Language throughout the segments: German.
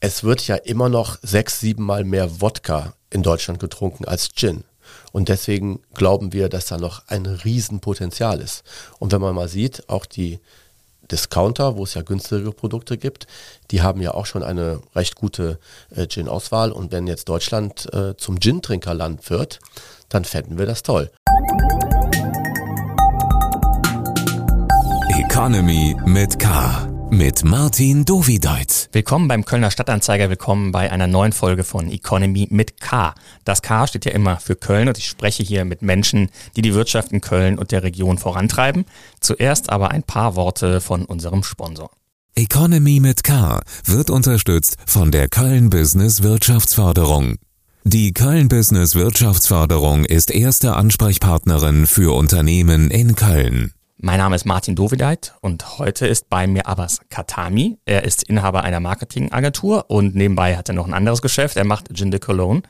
Es wird ja immer noch sechs, sieben Mal mehr Wodka in Deutschland getrunken als Gin. Und deswegen glauben wir, dass da noch ein Riesenpotenzial ist. Und wenn man mal sieht, auch die Discounter, wo es ja günstigere Produkte gibt, die haben ja auch schon eine recht gute äh, Gin-Auswahl. Und wenn jetzt Deutschland äh, zum Gin-Trinkerland wird, dann fänden wir das toll. Economy mit K mit Martin Dovideit. Willkommen beim Kölner Stadtanzeiger, willkommen bei einer neuen Folge von Economy mit K. Das K steht ja immer für Köln und ich spreche hier mit Menschen, die die Wirtschaft in Köln und der Region vorantreiben. Zuerst aber ein paar Worte von unserem Sponsor. Economy mit K wird unterstützt von der Köln Business Wirtschaftsförderung. Die Köln Business Wirtschaftsförderung ist erste Ansprechpartnerin für Unternehmen in Köln. Mein Name ist Martin Dovideit und heute ist bei mir Abbas Katami. Er ist Inhaber einer Marketingagentur und nebenbei hat er noch ein anderes Geschäft. Er macht Gin de Cologne.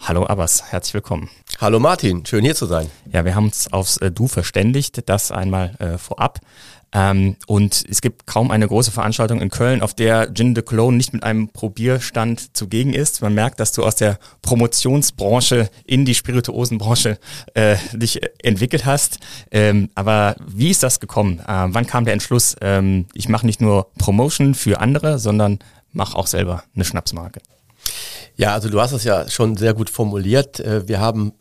Hallo Abbas, herzlich willkommen. Hallo Martin, schön hier zu sein. Ja, wir haben uns aufs äh, Du verständigt, das einmal äh, vorab. Ähm, und es gibt kaum eine große Veranstaltung in Köln, auf der Gin de Cologne nicht mit einem Probierstand zugegen ist. Man merkt, dass du aus der Promotionsbranche in die Spirituosenbranche äh, dich entwickelt hast. Ähm, aber wie ist das gekommen? Äh, wann kam der Entschluss, ähm, ich mache nicht nur Promotion für andere, sondern mache auch selber eine Schnapsmarke? Ja, also du hast es ja schon sehr gut formuliert. Äh, wir haben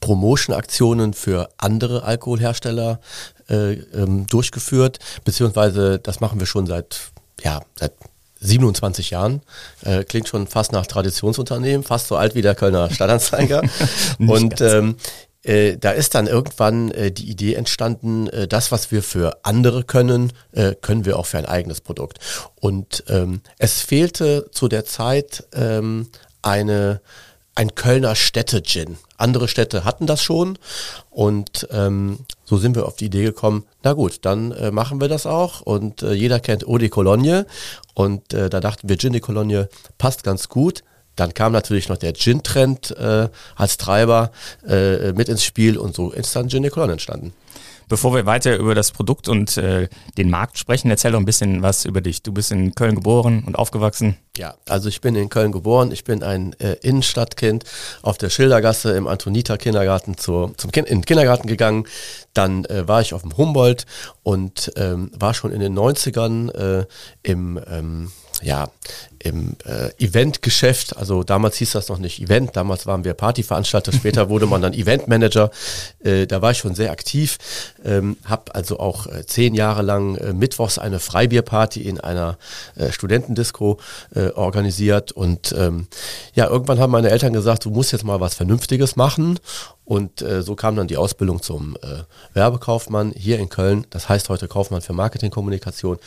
Promotion-Aktionen für andere Alkoholhersteller äh, ähm, durchgeführt, beziehungsweise das machen wir schon seit, ja, seit 27 Jahren. Äh, klingt schon fast nach Traditionsunternehmen, fast so alt wie der Kölner Stadtanzeiger. und ähm, äh, da ist dann irgendwann äh, die Idee entstanden, äh, das, was wir für andere können, können wir auch für ein eigenes Produkt. Und ähm, es fehlte zu der Zeit ähm, eine ein Kölner Städte-Gin. Andere Städte hatten das schon und ähm, so sind wir auf die Idee gekommen, na gut, dann äh, machen wir das auch und äh, jeder kennt Eau de Cologne und äh, da dachten wir, Gin de Cologne passt ganz gut. Dann kam natürlich noch der Gin-Trend äh, als Treiber äh, mit ins Spiel und so ist dann Gin de Cologne entstanden. Bevor wir weiter über das Produkt und äh, den Markt sprechen, erzähl doch ein bisschen was über dich. Du bist in Köln geboren und aufgewachsen. Ja, also ich bin in Köln geboren. Ich bin ein äh, Innenstadtkind auf der Schildergasse im Antoniter Kindergarten zur, zum kind, in den Kindergarten gegangen. Dann äh, war ich auf dem Humboldt und ähm, war schon in den 90ern äh, im ähm, ja, im äh, Eventgeschäft, also damals hieß das noch nicht Event, damals waren wir Partyveranstalter, später wurde man dann Eventmanager, äh, da war ich schon sehr aktiv, ähm, habe also auch äh, zehn Jahre lang äh, mittwochs eine Freibierparty in einer äh, Studentendisco äh, organisiert. Und ähm, ja, irgendwann haben meine Eltern gesagt, du musst jetzt mal was Vernünftiges machen und äh, so kam dann die Ausbildung zum äh, Werbekaufmann hier in Köln. Das heißt heute Kaufmann für Marketingkommunikation.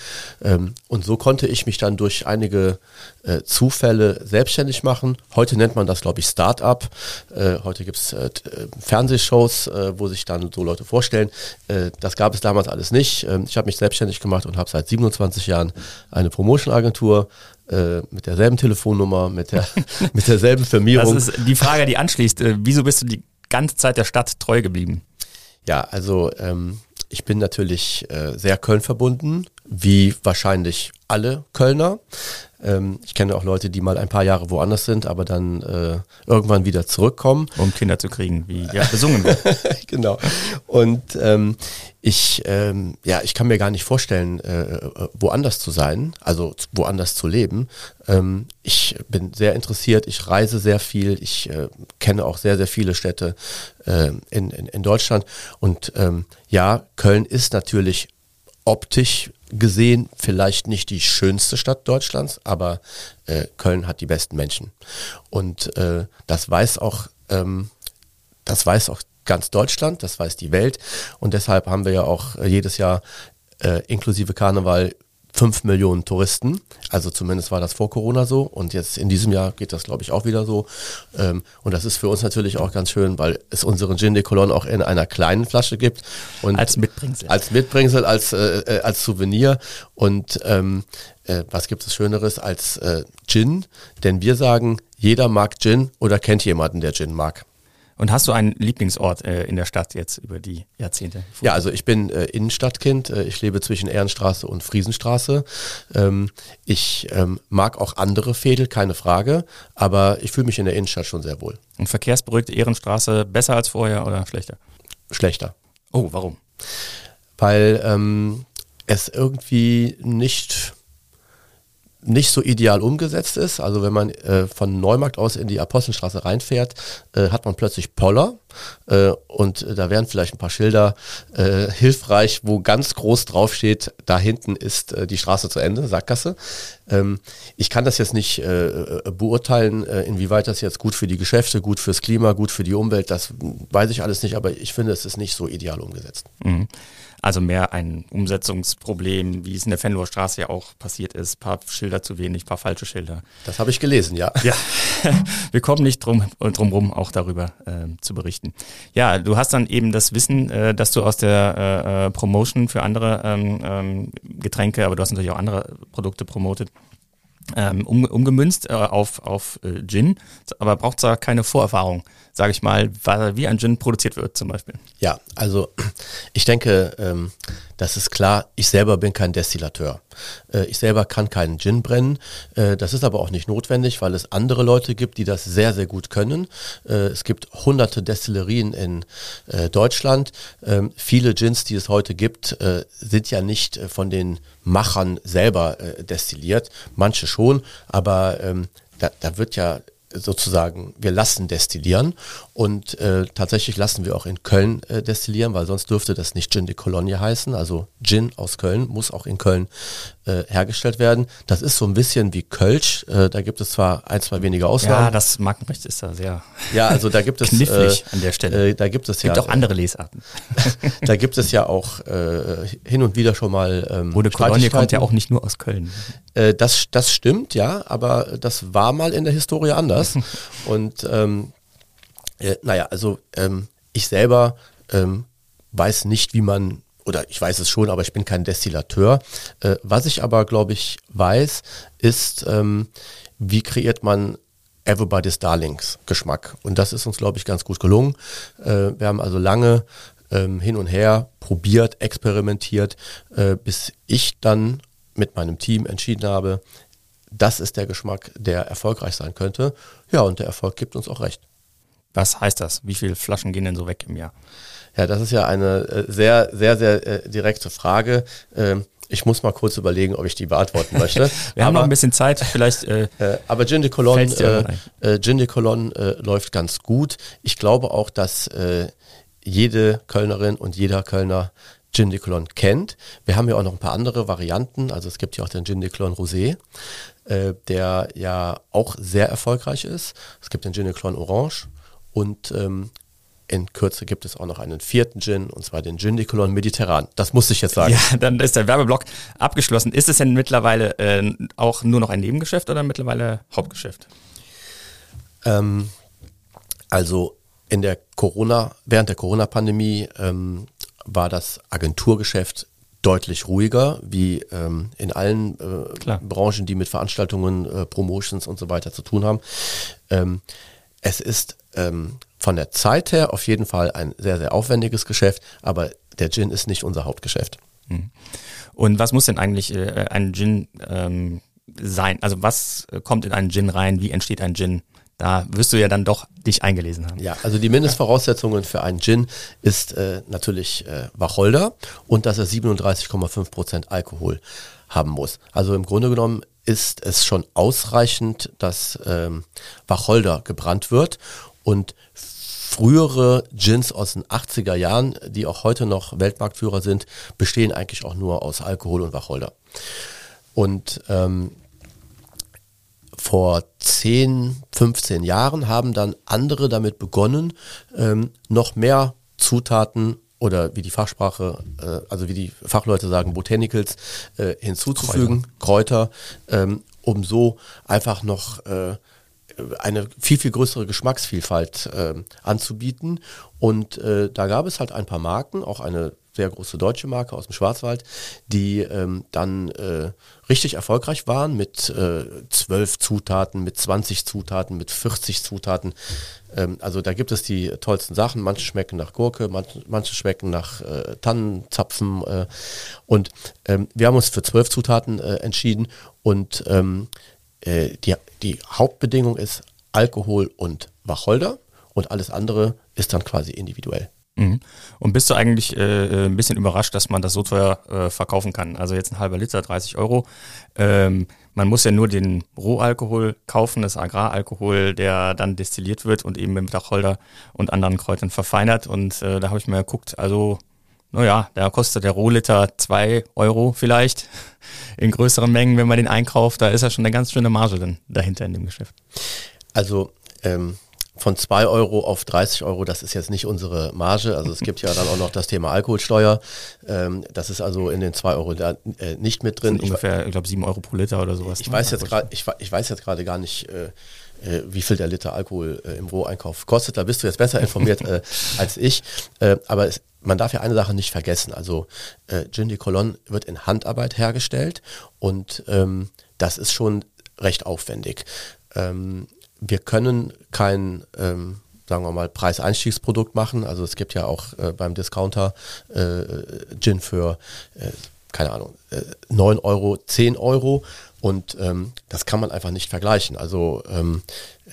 Ähm, und so konnte ich mich dann durch einige äh, Zufälle selbstständig machen. Heute nennt man das, glaube ich, Start-up. Äh, heute gibt es äh, äh, Fernsehshows, äh, wo sich dann so Leute vorstellen. Äh, das gab es damals alles nicht. Ähm, ich habe mich selbstständig gemacht und habe seit 27 Jahren eine Promotion-Agentur äh, mit derselben Telefonnummer, mit, der, mit derselben Firmierung. Das ist die Frage, die anschließt. Wieso bist du die ganze Zeit der Stadt treu geblieben? Ja, also ähm, ich bin natürlich äh, sehr Köln verbunden, wie wahrscheinlich alle Kölner. Ähm, ich kenne auch Leute, die mal ein paar Jahre woanders sind, aber dann äh, irgendwann wieder zurückkommen. Um Kinder zu kriegen, wie ja besungen wird. genau. Und ähm, ich, ähm, ja, ich kann mir gar nicht vorstellen, äh, woanders zu sein, also woanders zu leben. Ähm, ich bin sehr interessiert, ich reise sehr viel, ich äh, kenne auch sehr, sehr viele Städte äh, in, in, in Deutschland. Und ähm, ja, Köln ist natürlich optisch gesehen vielleicht nicht die schönste Stadt Deutschlands, aber äh, Köln hat die besten Menschen. Und äh, das weiß auch, ähm, das weiß auch ganz Deutschland, das weiß die Welt. Und deshalb haben wir ja auch äh, jedes Jahr äh, inklusive Karneval 5 Millionen Touristen. Also zumindest war das vor Corona so. Und jetzt in diesem Jahr geht das, glaube ich, auch wieder so. Ähm, und das ist für uns natürlich auch ganz schön, weil es unseren Gin de Cologne auch in einer kleinen Flasche gibt. Und als Mitbringsel. Als Mitbringsel, als, äh, äh, als Souvenir. Und ähm, äh, was gibt es Schöneres als äh, Gin? Denn wir sagen, jeder mag Gin oder kennt jemanden, der Gin mag. Und hast du einen Lieblingsort äh, in der Stadt jetzt über die Jahrzehnte? Ja, also ich bin äh, Innenstadtkind. Äh, ich lebe zwischen Ehrenstraße und Friesenstraße. Ähm, ich ähm, mag auch andere Fädel, keine Frage, aber ich fühle mich in der Innenstadt schon sehr wohl. Und verkehrsberuhigte Ehrenstraße besser als vorher oder schlechter? Schlechter. Oh, warum? Weil ähm, es irgendwie nicht nicht so ideal umgesetzt ist. Also wenn man äh, von Neumarkt aus in die Apostelstraße reinfährt, äh, hat man plötzlich Poller äh, und da wären vielleicht ein paar Schilder äh, hilfreich, wo ganz groß draufsteht, da hinten ist äh, die Straße zu Ende, Sackgasse. Ähm, ich kann das jetzt nicht äh, beurteilen, inwieweit das jetzt gut für die Geschäfte, gut fürs Klima, gut für die Umwelt, das weiß ich alles nicht, aber ich finde, es ist nicht so ideal umgesetzt. Mhm. Also mehr ein Umsetzungsproblem, wie es in der Fenloher Straße ja auch passiert ist. Paar Schilder zu wenig, paar falsche Schilder. Das habe ich gelesen, ja. Ja, wir kommen nicht drum, drum rum, auch darüber äh, zu berichten. Ja, du hast dann eben das Wissen, äh, dass du aus der äh, äh Promotion für andere ähm, ähm, Getränke, aber du hast natürlich auch andere Produkte promotet, ähm, um, umgemünzt äh, auf, auf äh, Gin, aber braucht da keine Vorerfahrung sage ich mal, wie ein Gin produziert wird zum Beispiel. Ja, also ich denke, ähm, das ist klar, ich selber bin kein Destillateur. Äh, ich selber kann keinen Gin brennen. Äh, das ist aber auch nicht notwendig, weil es andere Leute gibt, die das sehr, sehr gut können. Äh, es gibt hunderte Destillerien in äh, Deutschland. Ähm, viele Gins, die es heute gibt, sind ja nicht von den Machern selber destilliert. Manche schon, aber ähm, da, da wird ja sozusagen, wir lassen destillieren und äh, tatsächlich lassen wir auch in Köln äh, destillieren, weil sonst dürfte das nicht Gin de Cologne heißen. Also Gin aus Köln muss auch in Köln äh, hergestellt werden. Das ist so ein bisschen wie Kölsch. Äh, da gibt es zwar ein, zwei wenige Ausnahmen. Ja, das Markenrecht ist da sehr ja, also da gibt es knifflig äh, an der Stelle. Äh, da gibt es, gibt ja auch andere Lesarten. da gibt es ja auch äh, hin und wieder schon mal ähm, de Cologne kommt ja auch nicht nur aus Köln. Das, das stimmt, ja, aber das war mal in der Historie anders. und ähm, äh, naja, also ähm, ich selber ähm, weiß nicht, wie man, oder ich weiß es schon, aber ich bin kein Destillateur. Äh, was ich aber, glaube ich, weiß, ist, ähm, wie kreiert man Everybody's Darlings Geschmack. Und das ist uns, glaube ich, ganz gut gelungen. Äh, wir haben also lange ähm, hin und her probiert, experimentiert, äh, bis ich dann mit meinem Team entschieden habe, das ist der Geschmack, der erfolgreich sein könnte. Ja, und der Erfolg gibt uns auch recht. Was heißt das? Wie viele Flaschen gehen denn so weg im Jahr? Ja, das ist ja eine äh, sehr, sehr, sehr äh, direkte Frage. Ähm, ich muss mal kurz überlegen, ob ich die beantworten möchte. Wir aber, haben noch ein bisschen Zeit, vielleicht. Äh, äh, aber Gin de Cologne, äh, äh, Gin de Cologne äh, läuft ganz gut. Ich glaube auch, dass äh, jede Kölnerin und jeder Kölner Gin de Cologne kennt. Wir haben ja auch noch ein paar andere Varianten. Also es gibt ja auch den Gin de Cologne Rosé, äh, der ja auch sehr erfolgreich ist. Es gibt den Gin de Cologne Orange und ähm, in Kürze gibt es auch noch einen vierten Gin, und zwar den Gin de Cologne Mediterran. Das muss ich jetzt sagen. Ja, dann ist der Werbeblock abgeschlossen. Ist es denn mittlerweile äh, auch nur noch ein Nebengeschäft oder mittlerweile Hauptgeschäft? Ähm, also in der Corona, während der Corona-Pandemie ähm, war das Agenturgeschäft deutlich ruhiger, wie ähm, in allen äh, Branchen, die mit Veranstaltungen, äh, Promotions und so weiter zu tun haben. Ähm, es ist ähm, von der Zeit her auf jeden Fall ein sehr, sehr aufwendiges Geschäft, aber der Gin ist nicht unser Hauptgeschäft. Mhm. Und was muss denn eigentlich äh, ein Gin ähm, sein? Also was kommt in einen Gin rein? Wie entsteht ein Gin? Da wirst du ja dann doch dich eingelesen haben. Ja, also die Mindestvoraussetzungen für einen Gin ist äh, natürlich äh, Wacholder und dass er 37,5 Prozent Alkohol haben muss. Also im Grunde genommen ist es schon ausreichend, dass ähm, Wacholder gebrannt wird und frühere Gins aus den 80er Jahren, die auch heute noch Weltmarktführer sind, bestehen eigentlich auch nur aus Alkohol und Wacholder. Und ähm, vor 10, 15 Jahren haben dann andere damit begonnen, ähm, noch mehr Zutaten oder wie die Fachsprache, äh, also wie die Fachleute sagen, Botanicals äh, hinzuzufügen, Kräuter, Kräuter ähm, um so einfach noch äh, eine viel, viel größere Geschmacksvielfalt äh, anzubieten. Und äh, da gab es halt ein paar Marken, auch eine sehr große deutsche Marke aus dem Schwarzwald, die ähm, dann äh, richtig erfolgreich waren mit äh, zwölf Zutaten, mit 20 Zutaten, mit 40 Zutaten. Ähm, also da gibt es die tollsten Sachen. Manche schmecken nach Gurke, manche, manche schmecken nach äh, Tannenzapfen. Äh, und ähm, wir haben uns für zwölf Zutaten entschieden und ähm, äh, die, die Hauptbedingung ist Alkohol und Wacholder und alles andere ist dann quasi individuell. Mhm. Und bist du eigentlich äh, äh, ein bisschen überrascht, dass man das so teuer äh, verkaufen kann? Also jetzt ein halber Liter, 30 Euro. Ähm, man muss ja nur den Rohalkohol kaufen, das Agraralkohol, der dann destilliert wird und eben mit Wacholder und anderen Kräutern verfeinert. Und äh, da habe ich mal geguckt, also naja, da kostet der Rohliter zwei Euro vielleicht in größeren Mengen, wenn man den einkauft. Da ist ja schon eine ganz schöne Marge dann dahinter in dem Geschäft. Also ähm, von 2 Euro auf 30 Euro, das ist jetzt nicht unsere Marge. Also es gibt ja dann auch noch das Thema Alkoholsteuer. Ähm, das ist also in den 2 Euro da, äh, nicht mit drin. Ungefähr, ich glaube, 7 Euro pro Liter oder sowas. Ich, ne? weiß, jetzt grad, ich, ich weiß jetzt gerade gar nicht, äh, äh, wie viel der Liter Alkohol äh, im Roheinkauf kostet. Da bist du jetzt besser informiert äh, als ich. Äh, aber es, man darf ja eine Sache nicht vergessen. Also äh, Gin de Colon wird in Handarbeit hergestellt und ähm, das ist schon recht aufwendig. Ähm, wir können kein, ähm, sagen wir mal, Preiseinstiegsprodukt machen. Also es gibt ja auch äh, beim Discounter äh, Gin für, äh, keine Ahnung, äh, 9 Euro, 10 Euro. Und ähm, das kann man einfach nicht vergleichen. Also ähm,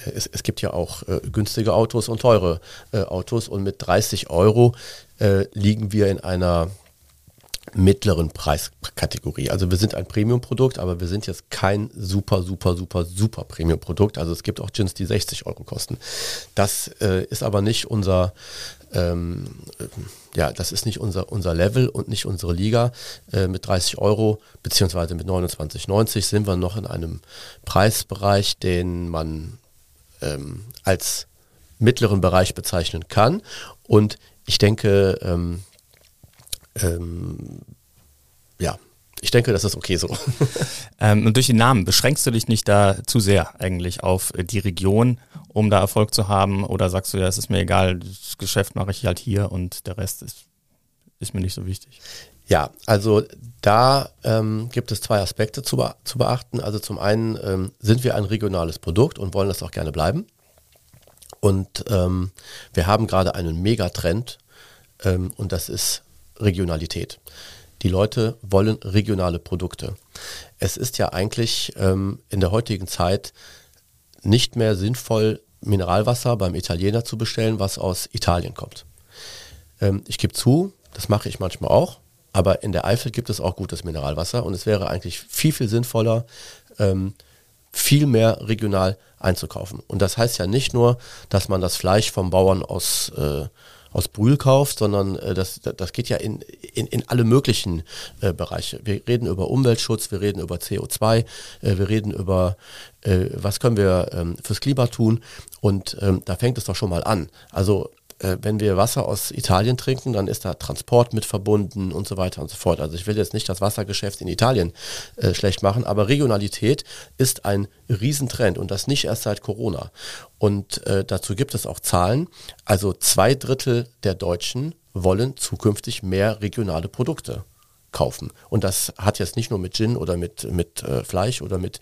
es, es gibt ja auch äh, günstige Autos und teure äh, Autos. Und mit 30 Euro äh, liegen wir in einer mittleren Preiskategorie. Also wir sind ein Premium-Produkt, aber wir sind jetzt kein super, super, super, super Premium-Produkt. Also es gibt auch Gins, die 60 Euro kosten. Das äh, ist aber nicht unser, ähm, ja, das ist nicht unser, unser Level und nicht unsere Liga. Äh, mit 30 Euro beziehungsweise mit 29,90 sind wir noch in einem Preisbereich, den man ähm, als mittleren Bereich bezeichnen kann. Und ich denke, ähm, ähm, ja, ich denke, das ist okay so. ähm, und durch den Namen, beschränkst du dich nicht da zu sehr eigentlich auf die Region, um da Erfolg zu haben? Oder sagst du, ja, es ist mir egal, das Geschäft mache ich halt hier und der Rest ist, ist mir nicht so wichtig? Ja, also da ähm, gibt es zwei Aspekte zu, be zu beachten. Also zum einen ähm, sind wir ein regionales Produkt und wollen das auch gerne bleiben. Und ähm, wir haben gerade einen Megatrend ähm, und das ist Regionalität. Die Leute wollen regionale Produkte. Es ist ja eigentlich ähm, in der heutigen Zeit nicht mehr sinnvoll, Mineralwasser beim Italiener zu bestellen, was aus Italien kommt. Ähm, ich gebe zu, das mache ich manchmal auch, aber in der Eifel gibt es auch gutes Mineralwasser und es wäre eigentlich viel, viel sinnvoller, ähm, viel mehr regional einzukaufen. Und das heißt ja nicht nur, dass man das Fleisch vom Bauern aus äh, aus Brühl kauft, sondern äh, das, das geht ja in, in, in alle möglichen äh, Bereiche. Wir reden über Umweltschutz, wir reden über CO2, äh, wir reden über, äh, was können wir ähm, fürs Klima tun und ähm, da fängt es doch schon mal an. Also wenn wir Wasser aus Italien trinken, dann ist da Transport mit verbunden und so weiter und so fort. Also ich will jetzt nicht das Wassergeschäft in Italien äh, schlecht machen, aber Regionalität ist ein Riesentrend und das nicht erst seit Corona. Und äh, dazu gibt es auch Zahlen. Also zwei Drittel der Deutschen wollen zukünftig mehr regionale Produkte kaufen. Und das hat jetzt nicht nur mit Gin oder mit, mit äh, Fleisch oder mit,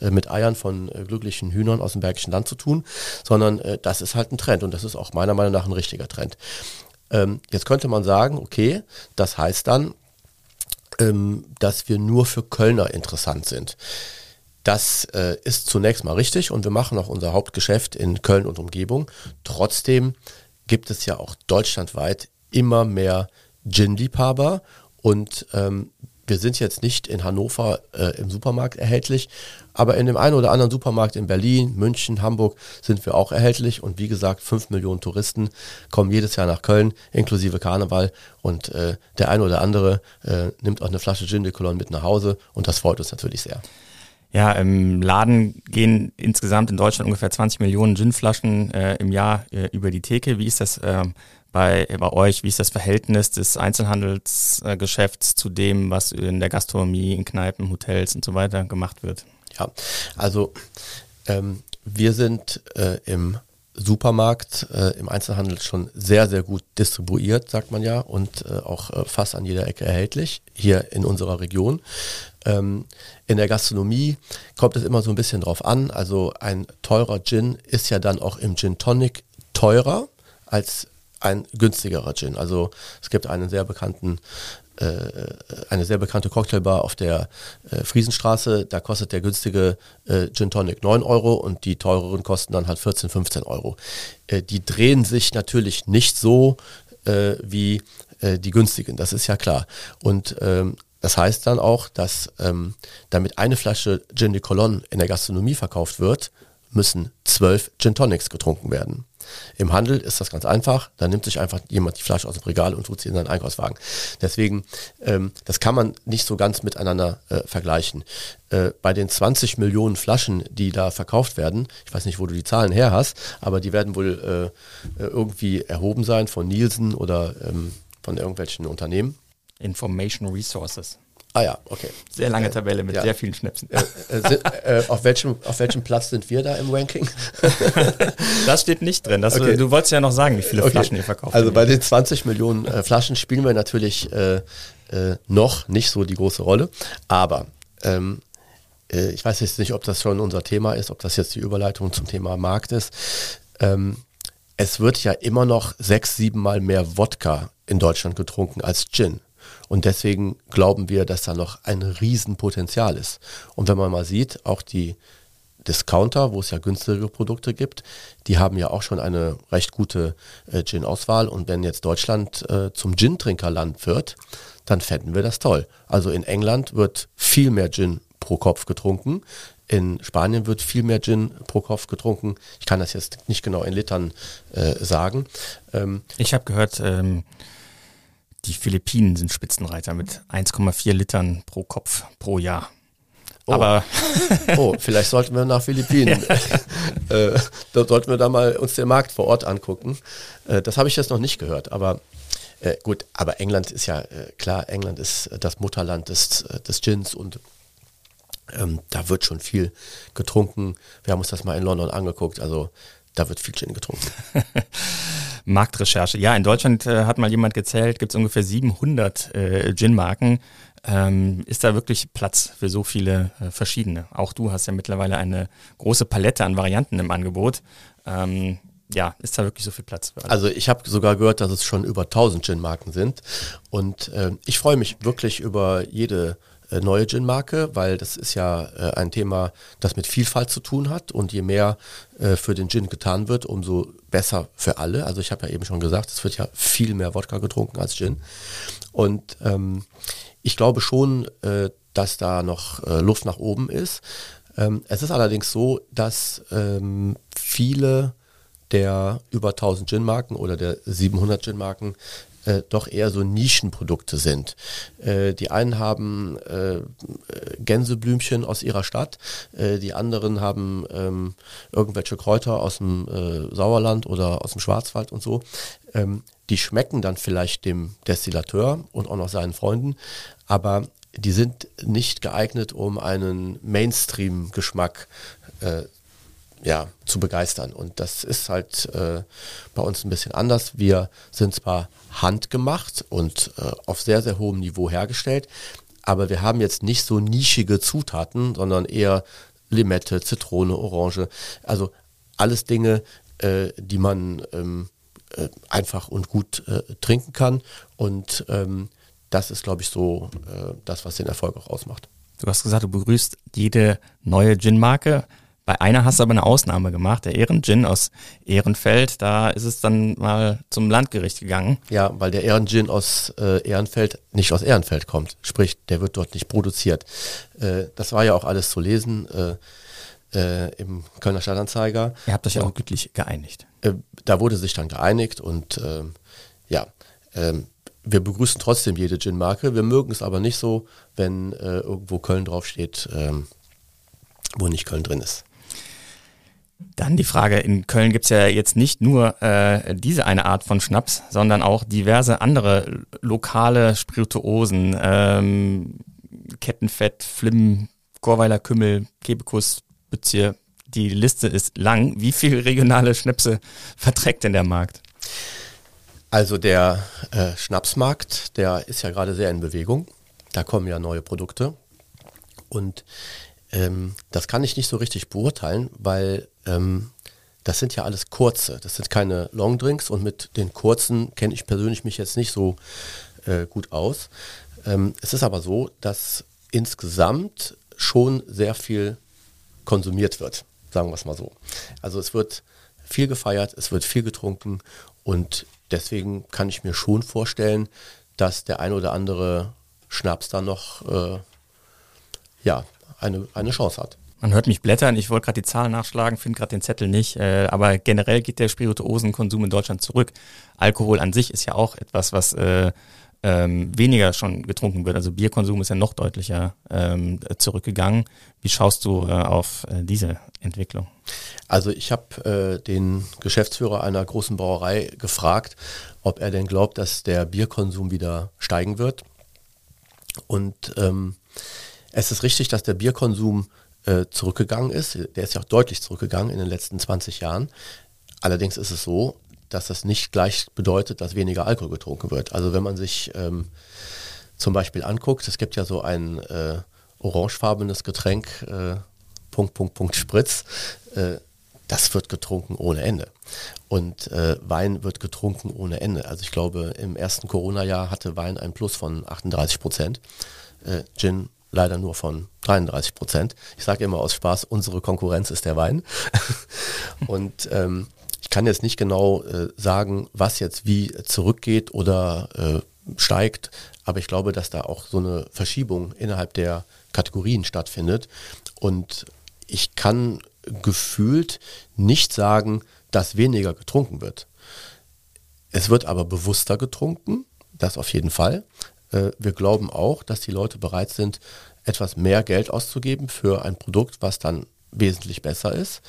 äh, mit Eiern von äh, glücklichen Hühnern aus dem Bergischen Land zu tun, sondern äh, das ist halt ein Trend und das ist auch meiner Meinung nach ein richtiger Trend. Ähm, jetzt könnte man sagen, okay, das heißt dann, ähm, dass wir nur für Kölner interessant sind. Das äh, ist zunächst mal richtig und wir machen auch unser Hauptgeschäft in Köln und Umgebung. Trotzdem gibt es ja auch deutschlandweit immer mehr Gin-Liebhaber und ähm, wir sind jetzt nicht in Hannover äh, im Supermarkt erhältlich, aber in dem einen oder anderen Supermarkt in Berlin, München, Hamburg sind wir auch erhältlich. Und wie gesagt, fünf Millionen Touristen kommen jedes Jahr nach Köln, inklusive Karneval. Und äh, der eine oder andere äh, nimmt auch eine Flasche Gin de Cologne mit nach Hause. Und das freut uns natürlich sehr. Ja, im Laden gehen insgesamt in Deutschland ungefähr 20 Millionen Ginflaschen äh, im Jahr äh, über die Theke. Wie ist das ähm, bei, bei euch? Wie ist das Verhältnis des Einzelhandelsgeschäfts zu dem, was in der Gastronomie, in Kneipen, Hotels und so weiter gemacht wird? Ja, also ähm, wir sind äh, im Supermarkt äh, im Einzelhandel schon sehr, sehr gut distribuiert, sagt man ja, und äh, auch äh, fast an jeder Ecke erhältlich, hier in unserer Region. Ähm, in der Gastronomie kommt es immer so ein bisschen drauf an. Also ein teurer Gin ist ja dann auch im Gin Tonic teurer als ein günstigerer Gin. Also es gibt einen sehr bekannten äh, eine sehr bekannte Cocktailbar auf der äh, Friesenstraße. Da kostet der günstige äh, Gin Tonic 9 Euro und die teureren kosten dann halt 14, 15 Euro. Äh, die drehen sich natürlich nicht so äh, wie äh, die günstigen, das ist ja klar. Und ähm, das heißt dann auch, dass ähm, damit eine Flasche Gin de Colonne in der Gastronomie verkauft wird, müssen zwölf Gin Tonics getrunken werden. Im Handel ist das ganz einfach. Da nimmt sich einfach jemand die Flasche aus dem Regal und tut sie in seinen Einkaufswagen. Deswegen, ähm, das kann man nicht so ganz miteinander äh, vergleichen. Äh, bei den 20 Millionen Flaschen, die da verkauft werden, ich weiß nicht, wo du die Zahlen her hast, aber die werden wohl äh, äh irgendwie erhoben sein von Nielsen oder ähm, von irgendwelchen Unternehmen. Information Resources. Ah ja, okay. Sehr lange äh, Tabelle mit ja. sehr vielen Schnipsen. Äh, äh, äh, auf, welchem, auf welchem Platz sind wir da im Ranking? das steht nicht drin. Das, okay. Du wolltest ja noch sagen, wie viele okay. Flaschen ihr verkauft. Also bei den 20 Millionen äh, Flaschen spielen wir natürlich äh, noch nicht so die große Rolle. Aber ähm, ich weiß jetzt nicht, ob das schon unser Thema ist, ob das jetzt die Überleitung zum Thema Markt ist. Ähm, es wird ja immer noch sechs, sieben Mal mehr Wodka in Deutschland getrunken als Gin. Und deswegen glauben wir, dass da noch ein Riesenpotenzial ist. Und wenn man mal sieht, auch die Discounter, wo es ja günstigere Produkte gibt, die haben ja auch schon eine recht gute äh, Gin-Auswahl. Und wenn jetzt Deutschland äh, zum Gin-Trinkerland wird, dann fänden wir das toll. Also in England wird viel mehr Gin pro Kopf getrunken. In Spanien wird viel mehr Gin pro Kopf getrunken. Ich kann das jetzt nicht genau in Litern äh, sagen. Ähm, ich habe gehört, ähm, die Philippinen sind Spitzenreiter mit 1,4 Litern pro Kopf pro Jahr. Oh. Aber oh, vielleicht sollten wir nach Philippinen. Ja. äh, da sollten wir da mal uns den Markt vor Ort angucken. Äh, das habe ich jetzt noch nicht gehört, aber äh, gut, aber England ist ja äh, klar, England ist das Mutterland des, äh, des Gins und ähm, da wird schon viel getrunken. Wir haben uns das mal in London angeguckt, also da wird viel Gin getrunken. Marktrecherche. Ja, in Deutschland äh, hat mal jemand gezählt, gibt es ungefähr 700 äh, Gin-Marken. Ähm, ist da wirklich Platz für so viele äh, verschiedene? Auch du hast ja mittlerweile eine große Palette an Varianten im Angebot. Ähm, ja, ist da wirklich so viel Platz für alle? Also ich habe sogar gehört, dass es schon über 1000 Gin-Marken sind. Und äh, ich freue mich wirklich über jede neue Gin-Marke, weil das ist ja äh, ein Thema, das mit Vielfalt zu tun hat und je mehr äh, für den Gin getan wird, umso besser für alle. Also ich habe ja eben schon gesagt, es wird ja viel mehr Wodka getrunken als Gin. Und ähm, ich glaube schon, äh, dass da noch äh, Luft nach oben ist. Ähm, es ist allerdings so, dass ähm, viele der über 1000 Gin-Marken oder der 700 Gin-Marken äh, doch eher so Nischenprodukte sind. Äh, die einen haben äh, Gänseblümchen aus ihrer Stadt, äh, die anderen haben ähm, irgendwelche Kräuter aus dem äh, Sauerland oder aus dem Schwarzwald und so. Ähm, die schmecken dann vielleicht dem Destillateur und auch noch seinen Freunden, aber die sind nicht geeignet, um einen Mainstream-Geschmack äh, ja, zu begeistern. Und das ist halt äh, bei uns ein bisschen anders. Wir sind zwar handgemacht und äh, auf sehr, sehr hohem Niveau hergestellt, aber wir haben jetzt nicht so nischige Zutaten, sondern eher Limette, Zitrone, Orange. Also alles Dinge, äh, die man ähm, äh, einfach und gut äh, trinken kann. Und ähm, das ist, glaube ich, so äh, das, was den Erfolg auch ausmacht. Du hast gesagt, du begrüßt jede neue Gin-Marke. Bei einer hast du aber eine Ausnahme gemacht, der Ehrengin aus Ehrenfeld. Da ist es dann mal zum Landgericht gegangen. Ja, weil der Ehrengin aus äh, Ehrenfeld nicht aus Ehrenfeld kommt. Sprich, der wird dort nicht produziert. Äh, das war ja auch alles zu lesen äh, äh im Kölner Stadtanzeiger. Ihr habt euch ja auch gütlich geeinigt. Äh, da wurde sich dann geeinigt und ähm, ja, ähm, wir begrüßen trotzdem jede Gin-Marke. Wir mögen es aber nicht so, wenn äh, irgendwo Köln draufsteht, ähm, wo nicht Köln drin ist. Dann die Frage, in Köln gibt's ja jetzt nicht nur äh, diese eine Art von Schnaps, sondern auch diverse andere lokale Spirituosen, ähm, Kettenfett, Flimm, Gorweiler Kümmel, Kebekus, Bützier. Die Liste ist lang. Wie viele regionale Schnäpse verträgt denn der Markt? Also der äh, Schnapsmarkt, der ist ja gerade sehr in Bewegung. Da kommen ja neue Produkte. Und ähm, das kann ich nicht so richtig beurteilen, weil ähm, das sind ja alles kurze. Das sind keine Longdrinks und mit den kurzen kenne ich persönlich mich jetzt nicht so äh, gut aus. Ähm, es ist aber so, dass insgesamt schon sehr viel konsumiert wird, sagen wir es mal so. Also es wird viel gefeiert, es wird viel getrunken und deswegen kann ich mir schon vorstellen, dass der ein oder andere Schnaps da noch äh, ja, eine, eine Chance hat. Man hört mich blättern, ich wollte gerade die Zahlen nachschlagen, finde gerade den Zettel nicht, äh, aber generell geht der Spirituosenkonsum in Deutschland zurück. Alkohol an sich ist ja auch etwas, was äh, ähm, weniger schon getrunken wird. Also Bierkonsum ist ja noch deutlicher ähm, zurückgegangen. Wie schaust du äh, auf äh, diese Entwicklung? Also ich habe äh, den Geschäftsführer einer großen Brauerei gefragt, ob er denn glaubt, dass der Bierkonsum wieder steigen wird. Und ähm, es ist richtig, dass der Bierkonsum äh, zurückgegangen ist. Der ist ja auch deutlich zurückgegangen in den letzten 20 Jahren. Allerdings ist es so, dass das nicht gleich bedeutet, dass weniger Alkohol getrunken wird. Also wenn man sich ähm, zum Beispiel anguckt, es gibt ja so ein äh, orangefarbenes Getränk, äh, Punkt, Punkt, Punkt, Spritz, äh, das wird getrunken ohne Ende. Und äh, Wein wird getrunken ohne Ende. Also ich glaube, im ersten Corona-Jahr hatte Wein einen Plus von 38 Prozent, äh, Gin leider nur von 33 Prozent. Ich sage immer aus Spaß, unsere Konkurrenz ist der Wein. Und ähm, ich kann jetzt nicht genau äh, sagen, was jetzt wie zurückgeht oder äh, steigt, aber ich glaube, dass da auch so eine Verschiebung innerhalb der Kategorien stattfindet. Und ich kann gefühlt nicht sagen, dass weniger getrunken wird. Es wird aber bewusster getrunken, das auf jeden Fall. Äh, wir glauben auch, dass die Leute bereit sind, etwas mehr Geld auszugeben für ein Produkt, was dann wesentlich besser ist.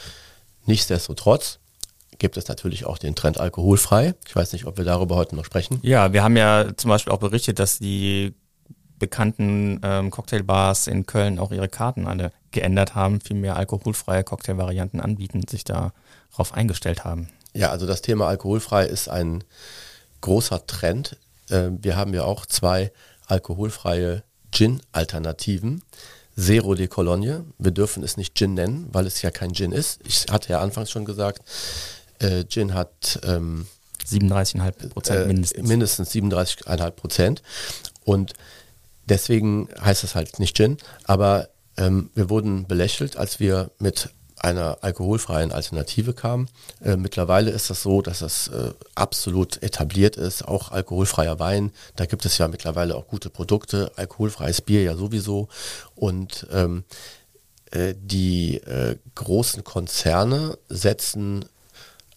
Nichtsdestotrotz gibt es natürlich auch den Trend alkoholfrei. Ich weiß nicht, ob wir darüber heute noch sprechen. Ja, wir haben ja zum Beispiel auch berichtet, dass die bekannten ähm, Cocktailbars in Köln auch ihre Karten alle geändert haben, viel mehr alkoholfreie Cocktailvarianten anbieten, sich darauf eingestellt haben. Ja, also das Thema alkoholfrei ist ein großer Trend. Äh, wir haben ja auch zwei alkoholfreie Gin-Alternativen. Zero de Cologne. Wir dürfen es nicht Gin nennen, weil es ja kein Gin ist. Ich hatte ja anfangs schon gesagt, äh, Gin hat ähm, 37,5 Prozent äh, mindestens. mindestens 37,5 Prozent. Und deswegen heißt es halt nicht Gin. Aber ähm, wir wurden belächelt, als wir mit einer alkoholfreien Alternative kam. Äh, mittlerweile ist das so, dass das äh, absolut etabliert ist, auch alkoholfreier Wein. Da gibt es ja mittlerweile auch gute Produkte, alkoholfreies Bier ja sowieso. Und ähm, äh, die äh, großen Konzerne setzen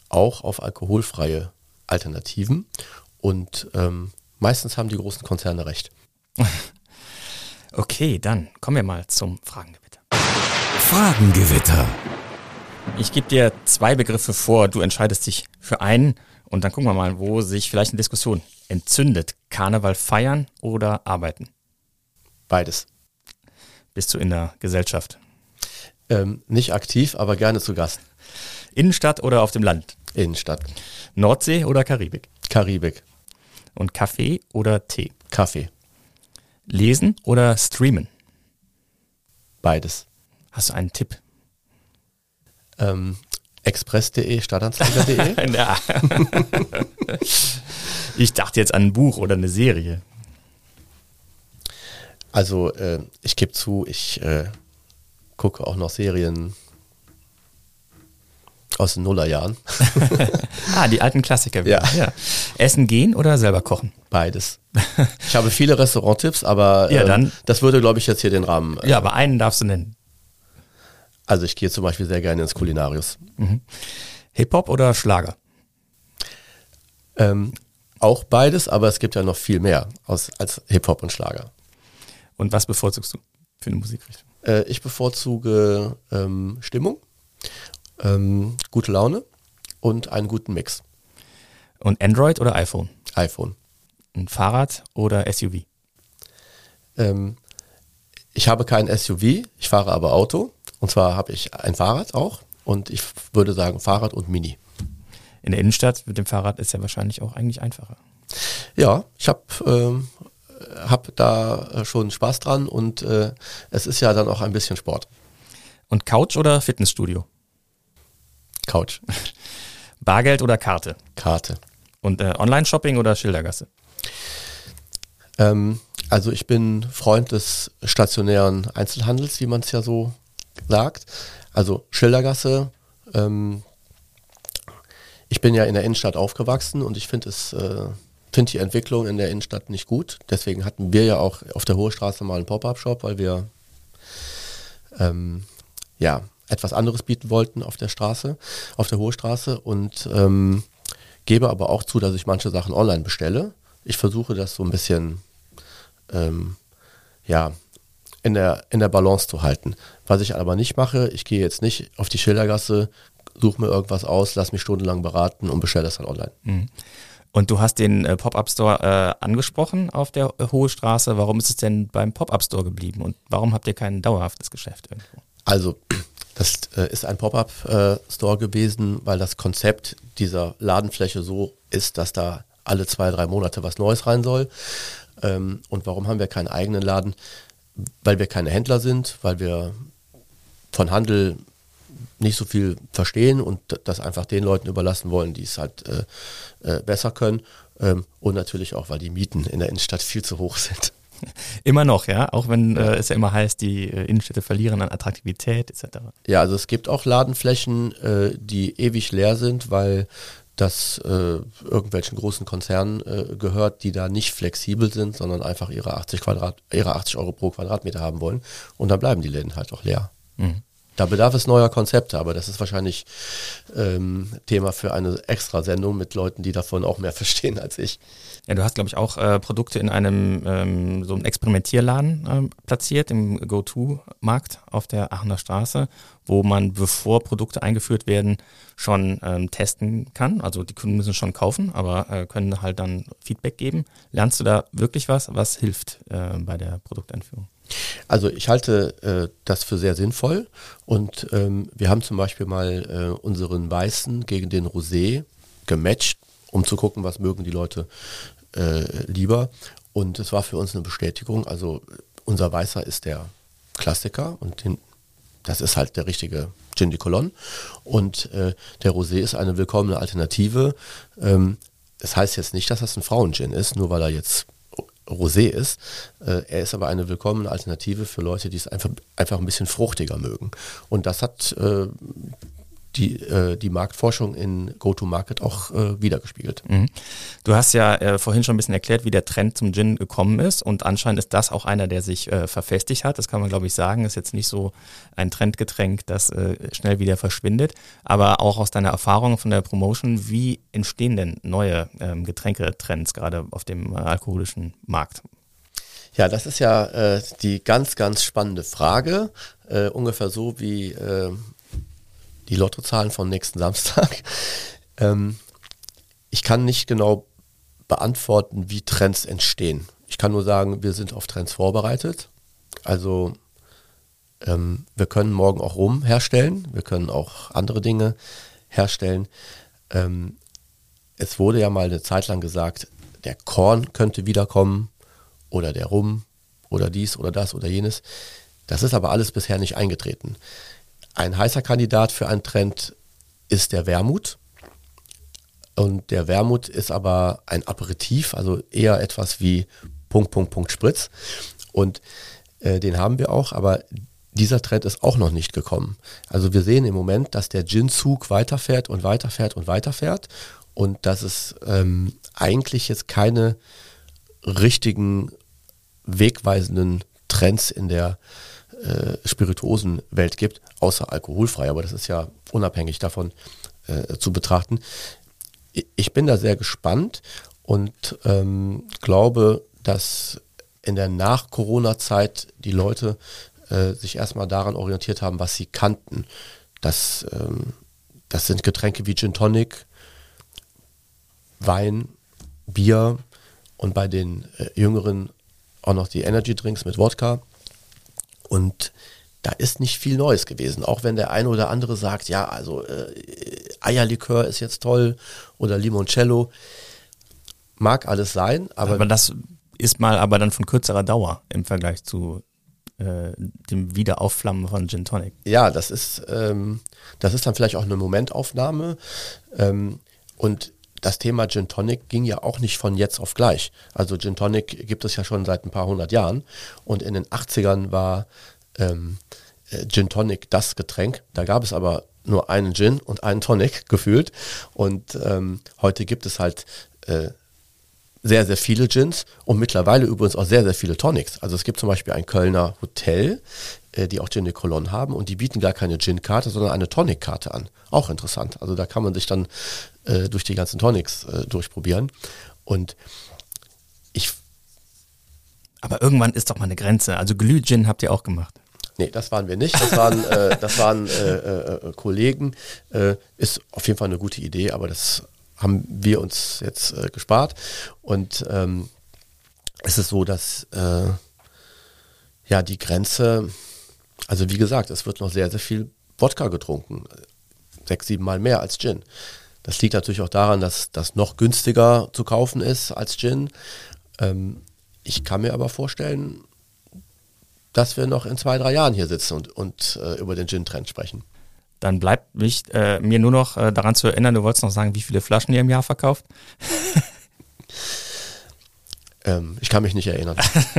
auch auf alkoholfreie Alternativen und ähm, meistens haben die großen Konzerne recht. Okay, dann kommen wir mal zum Fragengewitter. Fragengewitter. Ich gebe dir zwei Begriffe vor, du entscheidest dich für einen und dann gucken wir mal, wo sich vielleicht eine Diskussion entzündet. Karneval feiern oder arbeiten? Beides. Bist du in der Gesellschaft? Ähm, nicht aktiv, aber gerne zu Gast. Innenstadt oder auf dem Land? Innenstadt. Nordsee oder Karibik? Karibik. Und Kaffee oder Tee? Kaffee. Lesen oder streamen? Beides. Hast du einen Tipp? Ähm, Express.de, Stadtanzeiger.de? ja. ich dachte jetzt an ein Buch oder eine Serie. Also äh, ich gebe zu, ich äh, gucke auch noch Serien aus den Nullerjahren. ah, die alten Klassiker. Ja. ja. Essen gehen oder selber kochen? Beides. Ich habe viele Restauranttipps, aber ja, dann, ähm, das würde, glaube ich, jetzt hier den Rahmen. Äh, ja, aber einen darfst du nennen. Also ich gehe zum Beispiel sehr gerne ins Kulinarius. Mhm. Hip-Hop oder Schlager? Ähm, auch beides, aber es gibt ja noch viel mehr aus, als Hip-Hop und Schlager. Und was bevorzugst du für eine Musikrichtung? Äh, ich bevorzuge ähm, Stimmung, ähm, gute Laune und einen guten Mix. Und Android oder iPhone? iPhone. Ein Fahrrad oder SUV? Ähm, ich habe kein SUV, ich fahre aber Auto. Und zwar habe ich ein Fahrrad auch und ich würde sagen Fahrrad und Mini. In der Innenstadt mit dem Fahrrad ist ja wahrscheinlich auch eigentlich einfacher. Ja, ich habe ähm, hab da äh, schon Spaß dran und äh, es ist ja dann auch ein bisschen Sport. Und Couch oder Fitnessstudio? Couch. Bargeld oder Karte? Karte. Und äh, Online-Shopping oder Schildergasse? Ähm, also ich bin Freund des stationären Einzelhandels, wie man es ja so sagt. Also Schildergasse. Ähm, ich bin ja in der Innenstadt aufgewachsen und ich finde es äh, finde die Entwicklung in der Innenstadt nicht gut. Deswegen hatten wir ja auch auf der Hohe Straße mal einen Pop-up-Shop, weil wir ähm, ja etwas anderes bieten wollten auf der Straße, auf der Hohe Straße und ähm, gebe aber auch zu, dass ich manche Sachen online bestelle. Ich versuche das so ein bisschen ähm, ja in der, in der Balance zu halten. Was ich aber nicht mache, ich gehe jetzt nicht auf die Schildergasse, suche mir irgendwas aus, lass mich stundenlang beraten und bestelle das dann online. Mhm. Und du hast den äh, Pop-Up-Store äh, angesprochen auf der äh, Hohe Straße. Warum ist es denn beim Pop-Up-Store geblieben und warum habt ihr kein dauerhaftes Geschäft irgendwo? Also, das äh, ist ein Pop-Up-Store gewesen, weil das Konzept dieser Ladenfläche so ist, dass da alle zwei, drei Monate was Neues rein soll. Ähm, und warum haben wir keinen eigenen Laden? Weil wir keine Händler sind, weil wir von Handel nicht so viel verstehen und das einfach den Leuten überlassen wollen, die es halt äh, äh, besser können. Ähm, und natürlich auch, weil die Mieten in der Innenstadt viel zu hoch sind. Immer noch, ja, auch wenn äh, es ja immer heißt, die äh, Innenstädte verlieren an Attraktivität etc. Ja, also es gibt auch Ladenflächen, äh, die ewig leer sind, weil das äh, irgendwelchen großen Konzernen äh, gehört, die da nicht flexibel sind, sondern einfach ihre 80 Quadrat, ihre 80 Euro pro Quadratmeter haben wollen. Und dann bleiben die Läden halt auch leer. Mhm. Da bedarf es neuer Konzepte, aber das ist wahrscheinlich ähm, Thema für eine Extrasendung mit Leuten, die davon auch mehr verstehen als ich. Ja, du hast, glaube ich, auch äh, Produkte in einem ähm, so einem Experimentierladen ähm, platziert, im Go-To-Markt auf der Aachener Straße, wo man, bevor Produkte eingeführt werden, schon ähm, testen kann. Also die Kunden müssen schon kaufen, aber äh, können halt dann Feedback geben. Lernst du da wirklich was? Was hilft äh, bei der Produkteinführung? Also ich halte äh, das für sehr sinnvoll und ähm, wir haben zum Beispiel mal äh, unseren Weißen gegen den Rosé gematcht, um zu gucken, was mögen die Leute äh, lieber. Und es war für uns eine Bestätigung. Also unser Weißer ist der Klassiker und den, das ist halt der richtige Gin de Cologne. Und äh, der Rosé ist eine willkommene Alternative. Ähm, das heißt jetzt nicht, dass das ein Frauengin ist, nur weil er jetzt Rosé ist. Äh, er ist aber eine willkommene Alternative für Leute, die es einfach, einfach ein bisschen fruchtiger mögen. Und das hat äh, die, äh, die Marktforschung in Go-to-Market auch äh, wiedergespiegelt. Mhm. Du hast ja äh, vorhin schon ein bisschen erklärt, wie der Trend zum Gin gekommen ist und anscheinend ist das auch einer, der sich äh, verfestigt hat. Das kann man, glaube ich, sagen. Ist jetzt nicht so ein Trendgetränk, das äh, schnell wieder verschwindet. Aber auch aus deiner Erfahrung von der Promotion, wie entstehen denn neue ähm, Getränketrends gerade auf dem äh, alkoholischen Markt? Ja, das ist ja äh, die ganz, ganz spannende Frage. Äh, ungefähr so wie äh, die Lottozahlen vom nächsten Samstag. Ähm, ich kann nicht genau beantworten, wie Trends entstehen. Ich kann nur sagen, wir sind auf Trends vorbereitet. Also ähm, wir können morgen auch Rum herstellen, wir können auch andere Dinge herstellen. Ähm, es wurde ja mal eine Zeit lang gesagt, der Korn könnte wiederkommen oder der Rum oder dies oder das oder jenes. Das ist aber alles bisher nicht eingetreten. Ein heißer Kandidat für einen Trend ist der Wermut. Und der Wermut ist aber ein Aperitif, also eher etwas wie Punkt, Punkt, Punkt Spritz. Und äh, den haben wir auch, aber dieser Trend ist auch noch nicht gekommen. Also wir sehen im Moment, dass der Gin-Zug weiterfährt und weiterfährt und weiterfährt und dass es ähm, eigentlich jetzt keine richtigen wegweisenden Trends in der äh, Spirituosenwelt gibt, außer alkoholfrei, aber das ist ja unabhängig davon äh, zu betrachten. Ich bin da sehr gespannt und ähm, glaube, dass in der Nach-Corona-Zeit die Leute äh, sich erstmal daran orientiert haben, was sie kannten. Das, ähm, das sind Getränke wie Gin Tonic, Wein, Bier und bei den äh, Jüngeren auch noch die Energy Drinks mit Wodka. Und da ist nicht viel Neues gewesen. Auch wenn der eine oder andere sagt, ja, also äh, Eierlikör ist jetzt toll oder Limoncello. Mag alles sein, aber. Aber das ist mal aber dann von kürzerer Dauer im Vergleich zu äh, dem Wiederaufflammen von Gin Tonic. Ja, das ist, ähm, das ist dann vielleicht auch eine Momentaufnahme. Ähm, und das Thema Gin Tonic ging ja auch nicht von jetzt auf gleich. Also Gin Tonic gibt es ja schon seit ein paar hundert Jahren. Und in den 80ern war ähm, äh, Gin Tonic das Getränk. Da gab es aber nur einen Gin und einen Tonic gefühlt. Und ähm, heute gibt es halt äh, sehr, sehr viele Gins und mittlerweile übrigens auch sehr, sehr viele Tonics. Also es gibt zum Beispiel ein Kölner Hotel, äh, die auch Gin de Cologne haben und die bieten gar keine Gin-Karte, sondern eine Tonic-Karte an. Auch interessant. Also da kann man sich dann äh, durch die ganzen Tonics äh, durchprobieren. Und ich. Aber irgendwann ist doch mal eine Grenze. Also Glüh-Gin habt ihr auch gemacht. Nee, das waren wir nicht. Das waren, äh, das waren äh, äh, Kollegen. Ist auf jeden Fall eine gute Idee, aber das haben wir uns jetzt äh, gespart. Und ähm, es ist so, dass äh, ja die Grenze, also wie gesagt, es wird noch sehr, sehr viel Wodka getrunken. Sechs, sieben Mal mehr als Gin. Das liegt natürlich auch daran, dass das noch günstiger zu kaufen ist als Gin. Ähm, ich kann mir aber vorstellen, dass wir noch in zwei, drei Jahren hier sitzen und, und äh, über den Gin-Trend sprechen. Dann bleibt mich, äh, mir nur noch äh, daran zu erinnern, du wolltest noch sagen, wie viele Flaschen ihr im Jahr verkauft? ähm, ich kann mich nicht erinnern.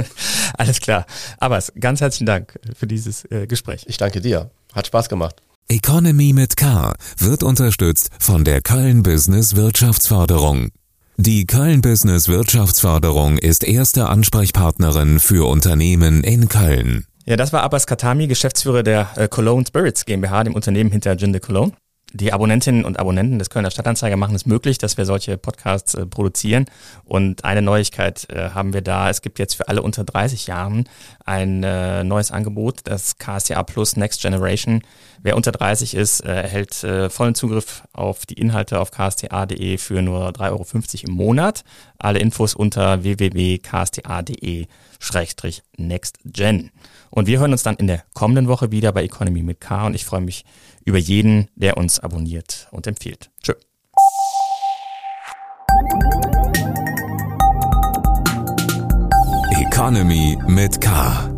Alles klar. Aber ganz herzlichen Dank für dieses äh, Gespräch. Ich danke dir. Hat Spaß gemacht. Economy mit K wird unterstützt von der Köln Business Wirtschaftsförderung. Die Köln Business Wirtschaftsförderung ist erste Ansprechpartnerin für Unternehmen in Köln. Ja, das war Abbas Katami, Geschäftsführer der äh, Cologne Spirits GmbH, dem Unternehmen hinter Gin de Cologne. Die Abonnentinnen und Abonnenten des Kölner Stadtanzeiger machen es möglich, dass wir solche Podcasts äh, produzieren. Und eine Neuigkeit äh, haben wir da. Es gibt jetzt für alle unter 30 Jahren ein äh, neues Angebot, das KSTA Plus Next Generation. Wer unter 30 ist, äh, erhält äh, vollen Zugriff auf die Inhalte auf ksta.de für nur 3,50 Euro im Monat. Alle Infos unter www.ksta.de-nextgen. Und wir hören uns dann in der kommenden Woche wieder bei Economy mit K und ich freue mich über jeden, der uns abonniert und empfiehlt. Tschö. Economy mit K.